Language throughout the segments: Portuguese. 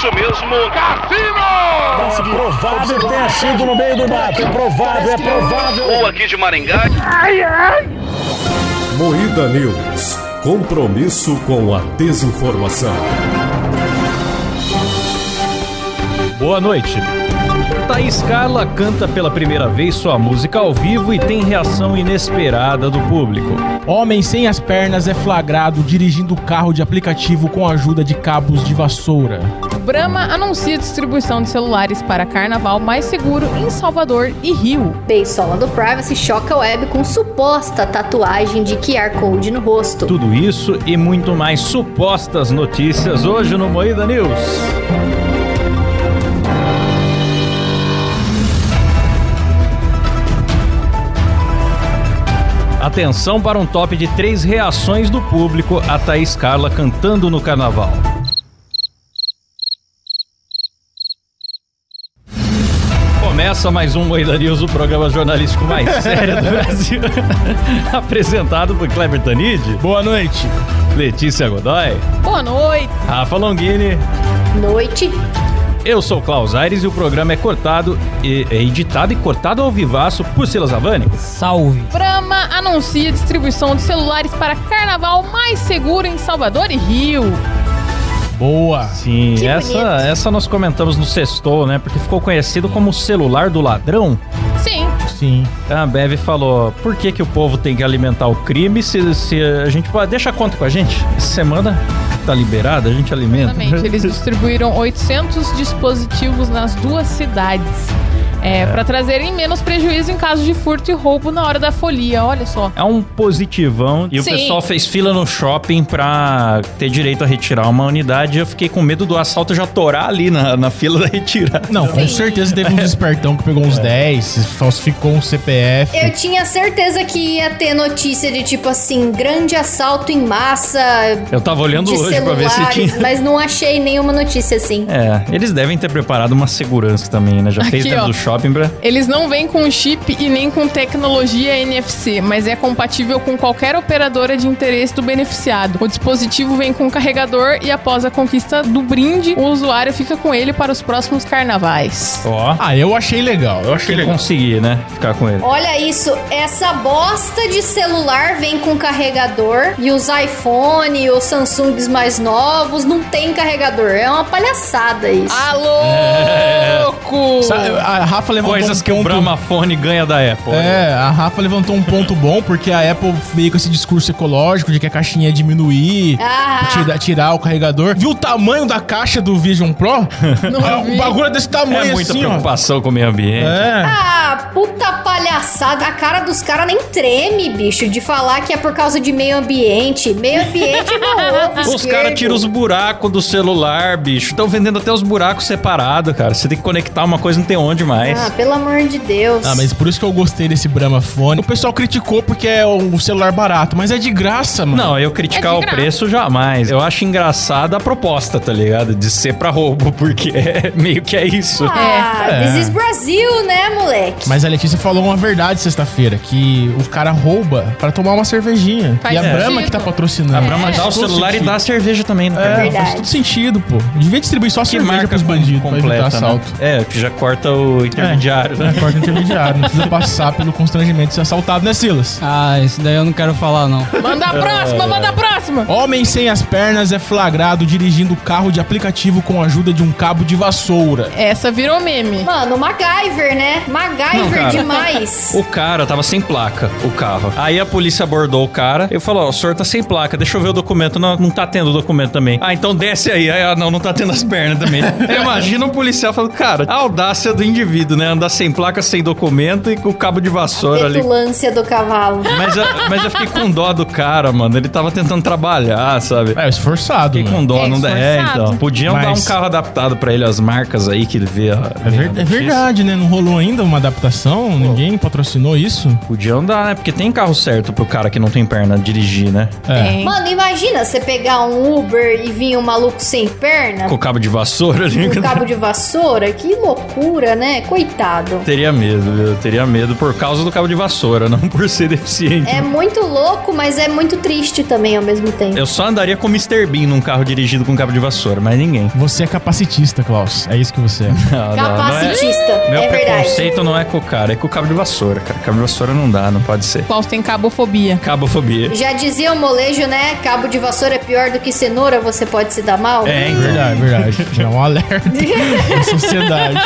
isso mesmo, Cassino! É provável que tenha sido no meio do mato. É provável, é provável. Ou aqui de Maringá. Moída News. Compromisso com a desinformação. Boa noite. Thaís Carla canta pela primeira vez sua música ao vivo e tem reação inesperada do público. Homem sem as pernas é flagrado dirigindo carro de aplicativo com a ajuda de cabos de vassoura. Brahma anuncia distribuição de celulares para carnaval mais seguro em Salvador e Rio. Beisola do Privacy choca a web com suposta tatuagem de QR Code no rosto. Tudo isso e muito mais supostas notícias hoje no Moída News. Atenção para um top de três reações do público a Thaís Carla cantando no carnaval. Começa mais um Moeda News, o programa jornalístico mais sério do Brasil. Apresentado por Kleber Tanid, Boa noite. Letícia Godoy, Boa noite. Rafa Longini. Noite. Eu sou o Klaus Aires e o programa é cortado, e, é editado e cortado ao vivaço por Silas Havani. Salve. Brahma anuncia distribuição de celulares para carnaval mais seguro em Salvador e Rio. Boa. Sim, Que essa, bonito. essa nós comentamos no Sextou, né? Porque ficou conhecido como o celular do ladrão. Sim, Sim. A Bev falou: por que, que o povo tem que alimentar o crime se, se a gente pode. Deixa a conta com a gente. Essa semana tá liberada, a gente alimenta. exatamente. Eles distribuíram 800 dispositivos nas duas cidades. É, Pra trazerem menos prejuízo em caso de furto e roubo na hora da folia, olha só. É um positivão. E Sim. o pessoal fez fila no shopping pra ter direito a retirar uma unidade. Eu fiquei com medo do assalto já torar ali na, na fila da retirada. Não, com certeza teve uns espertão que pegou uns 10, falsificou um CPF. Eu tinha certeza que ia ter notícia de tipo assim, grande assalto em massa Eu tava olhando hoje pra ver se tinha. mas não achei nenhuma notícia assim. É, eles devem ter preparado uma segurança também, né? Já fez Aqui, dentro ó. do shopping pra. Eles não vêm com chip e nem com tecnologia NFC, mas é compatível com qualquer operadora de interesse do beneficiado. O dispositivo vem com carregador e após a conquista do brinde, o usuário fica com ele para os próximos carnavais. Ó. Ah, eu achei legal. Eu achei Quem legal. conseguir, né? Ficar com ele. Olha isso, essa bosta de celular vem com carregador e os iPhone e os Samsungs mais novos não tem carregador. É uma palhaçada isso. Alô, louco! Sabe, A Rafa levantou Coisas um que o ponto... Bramafone ganha da Apple. É, a Rafa levantou um ponto bom, porque a Apple veio com esse discurso ecológico de que a caixinha ia diminuir, Ah. tirar, tirar o carregador. Viu o tamanho da caixa do Vision Pro? Vi. o bagulho é desse tamanho É muita assim, ó. preocupação com o meio ambiente. É. Ah, puta palhaçada. A cara dos caras nem treme, bicho, de falar que é por causa de meio ambiente. Meio ambiente ovo Os caras tiram os buracos do celular, bicho. Estão vendendo até os buracos separados, cara. Você tem que conectar uma coisa, não tem onde mais. Ah, pelo amor de Deus. Ah, mas por isso que eu gostei desse Brahma Fone. O pessoal criticou porque é o celular barato, mas é de graça, mano. Não, eu criticar É o preço jamais. Eu acho engraçada a proposta, tá ligado? De ser pra roubo, porque é meio que é isso. Ah, É. this is Brasil, né, moleque? Mas a Letícia falou uma verdade sexta-feira, que o cara rouba pra tomar uma cervejinha. Faz e a sentido. Brahma que tá patrocinando. A Brahma dá o celular e sentido. dá a cerveja também, né? É, Verdade. faz todo sentido, pô. Devia distribuir só que cerveja pros bandidos pra evitar completa, assalto. né? É, que já corta o intermediário, né? É, corta intermediário. Não precisa passar pelo constrangimento de ser assaltado, né, Silas? Ah, isso daí eu não quero falar, não. Manda a próxima, manda a próxima! Homem sem as pernas é flagrado dirigindo carro de aplicativo com a ajuda de um cabo de vassoura. Essa virou meme. Mano, MacGyver, né? MacGyver Não, demais. O cara tava sem placa, o carro. Aí a polícia abordou o cara. Eu falou: Ó, o senhor tá sem placa, deixa eu ver o documento. Não, não tá tendo documento também. Ah, então desce aí. Aí, ah, não, não tá tendo as pernas também. Imagina um policial falando: Cara, a audácia do indivíduo, né? Andar sem placa, sem documento e com o cabo de vassoura ali. Petulância do cavalo. Mas, eu- mas eu fiquei com dó do cara, mano. Ele tava tentando trabalhar, sabe? É, esforçado, Fiquei com mano. dó, É, não dá. É, então. Podiam dar Mas- um carro adaptado pra ele, as marcas aí que ele vê. a- É, ver- é verdade, né? Não rolou ainda uma adaptação? Ninguém patrocinou isso? Podiam dar, né? Porque tem carro certo pro cara que não tem perna dirigir, né? É. Mano, imagina você pegar um Uber e vinha um maluco sem perna? Com o cabo de vassoura ali. Com cabo de vassoura? Que loucura, né? Coitado. Teria medo, viu? Teria medo por causa do cabo de vassoura, não por ser deficiente. É muito louco, mas é muito triste também ao mesmo tempo. Eu só andaria com o Mr. Bean num carro dirigido com cabo de vassoura, mas ninguém. Você é capacitista, Klaus. É isso que você é. Não, não, não é- Capacitista, Meu é verdade. preconceito não é com o cara, é com o cabo de vassoura, cara. Cabo de vassoura não dá, não pode ser. Klaus tem cabofobia. Cabofobia. Já dizia o molejo, né? Cabo de vassoura é pior do que cenoura, você pode se dar mal? É, então. Verdade, verdade. É um alerta da sociedade.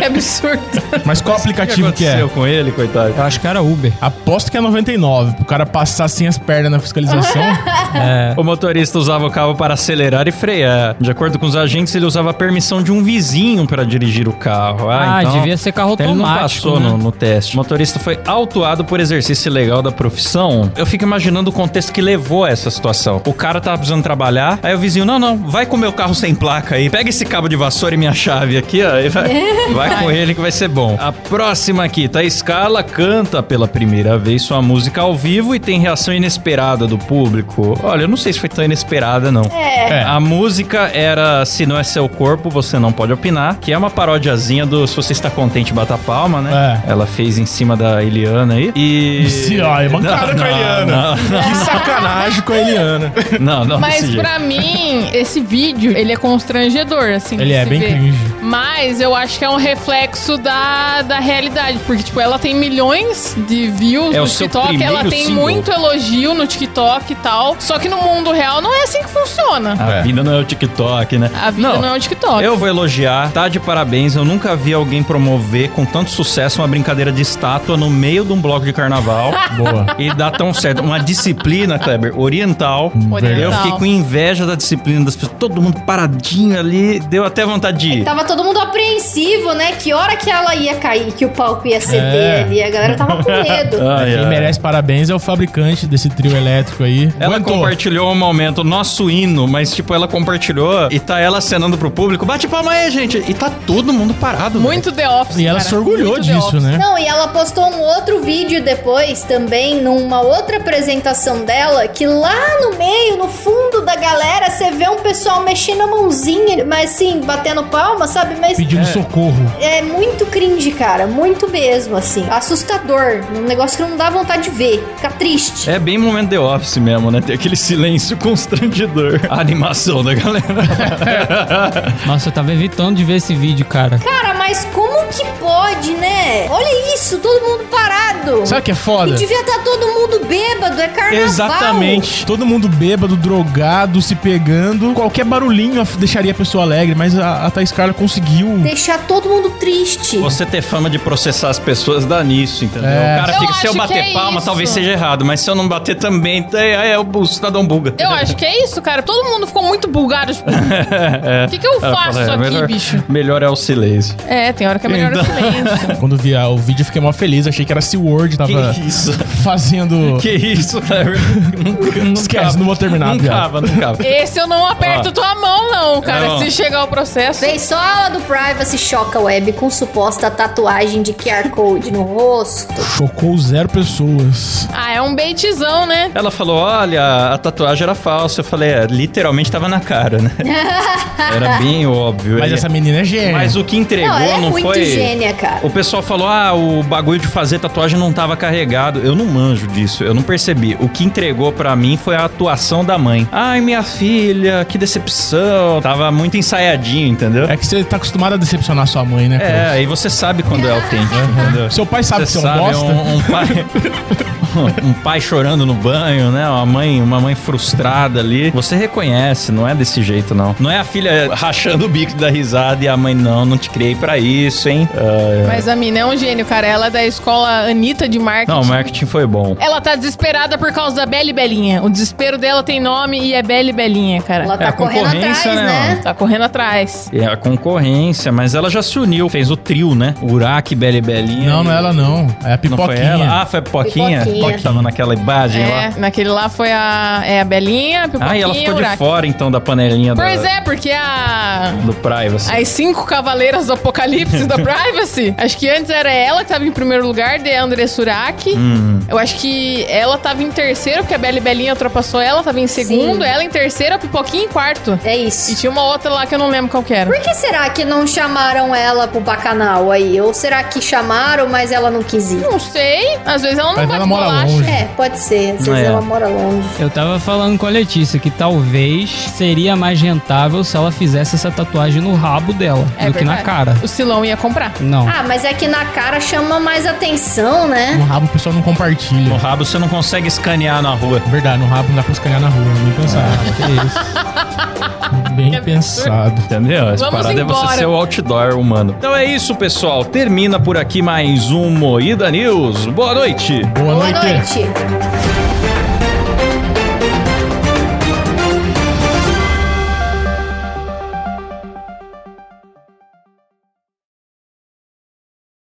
É absurdo. Mas qual aplicativo que é? aconteceu com ele, coitado? Eu acho que era Uber. Aposto que é 99. Pro cara passar sem as pernas na fiscalização. É. O motorista usava o carro para acelerar e frear. De acordo com os agentes, ele usava a permissão de um vizinho para dirigir o carro. Ah, Ah, então... devia ser carro Ele não automático. passou né? no, no teste. O motorista foi autuado por exercício ilegal da profissão. Eu fico imaginando o contexto que levou a essa situação. O cara tava precisando trabalhar, aí o vizinho, não, não, vai com o meu carro sem placa aí, pega esse cabo de vassoura e minha chave aqui, ó, e vai, vai com ele que vai ser bom. A próxima aqui, tá Scala canta pela primeira vez sua música ao vivo e tem reação inesperada do público. Olha, eu não sei se foi tão inesperada, não. É. A música era Se Não É Seu Corpo, Você Não Pode Opinar, que é uma paródiazinha do Se Você Está Contente, Bata Palma, né? É. Ela fez em cima da Eliana aí. E. Se, ó, é mancada com a Eliana. Que sacanagem com a Eliana. Não, não, não Mas pra mim, esse vídeo, ele é constrangedor, assim. Ele é bem ver. cringe. Mas eu acho que é um reflexo da, da realidade. Porque, tipo, ela tem milhões de views É no TikTok. Ela tem single. muito elogio no TikTok e tal. Só que no mundo real não é assim que funciona. A É. vida não é o TikTok, né? A vida não, é o TikTok. Eu vou elogiar, tá de parabéns. Eu nunca vi alguém promover com tanto sucesso uma brincadeira de estátua no meio de um bloco de carnaval. Boa. E dá tão certo. Uma disciplina, Kleber, oriental. Oriental. Eu fiquei com inveja da disciplina das pessoas. Todo mundo paradinho ali. Deu até vontade de ir. Tava todo mundo apreensivo, né? Que hora que ela ia cair, que o palco ia ceder É. ali. A galera tava com medo. Ai, Quem ai. merece parabéns é o fabricante desse trio elétrico aí. Ela Aguentou. compartilhou um momento, nosso hino, mas tipo, ela compartilhou e tá ela acenando pro público. Bate palma aí, gente. E tá todo mundo parado. Muito The Office. E ela cara. se orgulhou Muito disso, né? Não, e ela postou um outro vídeo depois também, numa outra apresentação dela, que lá no meio, no fundo da galera, você vê um pessoal mexendo a mãozinha, mas assim, batendo palma, sabe? Mas Pedindo socorro. é muito cringe, cara. Muito mesmo, assim. Assustador. Um negócio que não dá vontade de ver. Fica triste. É bem momento The Office mesmo, né? Tem aquele silêncio constrangedor. A animação da galera. Nossa, eu tava evitando de ver esse vídeo, cara. Cara, mas como que pode, né? Olha isso, todo mundo parado. Sabe o que é foda? E devia estar todo mundo bêbado, é carnaval. Exatamente. Todo mundo bêbado, drogado, se pegando. Qualquer barulhinho deixaria a pessoa alegre, mas a, a Thaís Carla conseguiu. Deixar todo mundo triste. Você ter fama de processar as pessoas dá nisso, entendeu? É. O cara Eu fica, se eu bater é palma, isso. talvez seja errado, mas se eu não bater também, é, é o cidadão buga. Eu acho que é isso, cara. Todo mundo ficou muito bulgaro. Tipo, o que, que eu faço fala, é, aqui, melhor, bicho? Melhor é o silêncio. É, tem hora que é melhor o Então. silêncio. Quando vi a- o vídeo, eu fiquei mó feliz. Achei que era SeaWorld, tava Que isso? fazendo. Que isso, Kleber? Não- não Esquece, cava. não vou terminar, Não cava, não cava. Esse eu não aperto Ó. tua mão, não, cara. Não. Se chegar o processo. Vem só a aula do Privacy Choca Web com suposta tatuagem de QR Code no rosto. Chocou zero pessoas. Ah, é um baitzão, né? Ela falou: olha, a tatuagem era falsa. Eu falei, é, literalmente tava na cara, né? Era bem óbvio. Mas Ele- essa menina é gênia. Mas o que entregou Não, ela é não muito foi. gênia, cara. O pessoal falou: ah, o bagulho de fazer tatuagem não tava carregado. Eu não manjo disso, eu não percebi. O que entregou pra mim foi a atuação da mãe. Ai, minha filha, que decepção. Tava muito ensaiadinho, entendeu? É que você tá acostumado a decepcionar sua mãe, né? É, aí você sabe quando é autêntico, entendeu? Seu pai sabe que você é um bosta? Um, um pai, um pai chorando no banho, né? Uma mãe, uma mãe frustrada ali. Você reconhece, não é desse jeito, não. Não é a filha rachando o bico da risada e a mãe, não, não te criei pra isso, hein? É. Mas a mina é um gênio, cara. Ela é da escola Anitta de marketing. Não, o marketing foi bom. Ela tá desesperada por causa da Belle Belinha. O desespero dela tem nome e é Belle Belinha, cara. Ela É, tá a correndo concorrência, atrás, né, né? Tá correndo atrás. É a concorrência. Concorrência, mas ela já se uniu. Fez o trio, né? Uraque, Bela e Belinha. Não, não é ela não. É a Não foi pipoquinha. ela? Ah, foi a Pipoquinha? Pipoquinha. Que Tava naquela imagem lá. É, naquele lá foi a, é a Belinha, a Pipoquinha Ah, e ela e ficou de fora, então, da panelinha da, Pois é, porque a... do Privacy. As cinco cavaleiras do apocalipse da Privacy. Acho que antes era ela que tava em primeiro lugar, de André Suraki. Hum. Eu acho que ela tava em terceiro, porque a Bela e Belinha ultrapassou ela, tava em segundo. Sim. Ela em terceiro, a Pipoquinha em quarto. É E isso. tinha uma outra lá que eu não lembro qual que era. Por que será que não chamaram ela pro bacanal aí? Ou será que chamaram, mas ela não quis ir? Não sei. Às vezes ela não Mas bate ela mora bolacha. longe. É, pode ser. Às vezes É. ela mora longe. Eu tava falando com a Letícia que talvez seria mais rentável se ela fizesse essa tatuagem no rabo dela É do que na verdade. cara. O Silão ia comprar. Não. Ah, mas é que na cara chama mais atenção, No né? rabo o pessoal não compartilha. No rabo você não consegue escanear na rua. Verdade, no rabo não dá pra escanear na rua. Bem pensado. Ah, que isso. Bem absurdo. pensado. Entendeu? Essa Vamos parada é você embora. ser o outdoor humano. Então é isso, pessoal. Termina por aqui mais um Moída News. Boa noite. Boa, Boa noite. noite.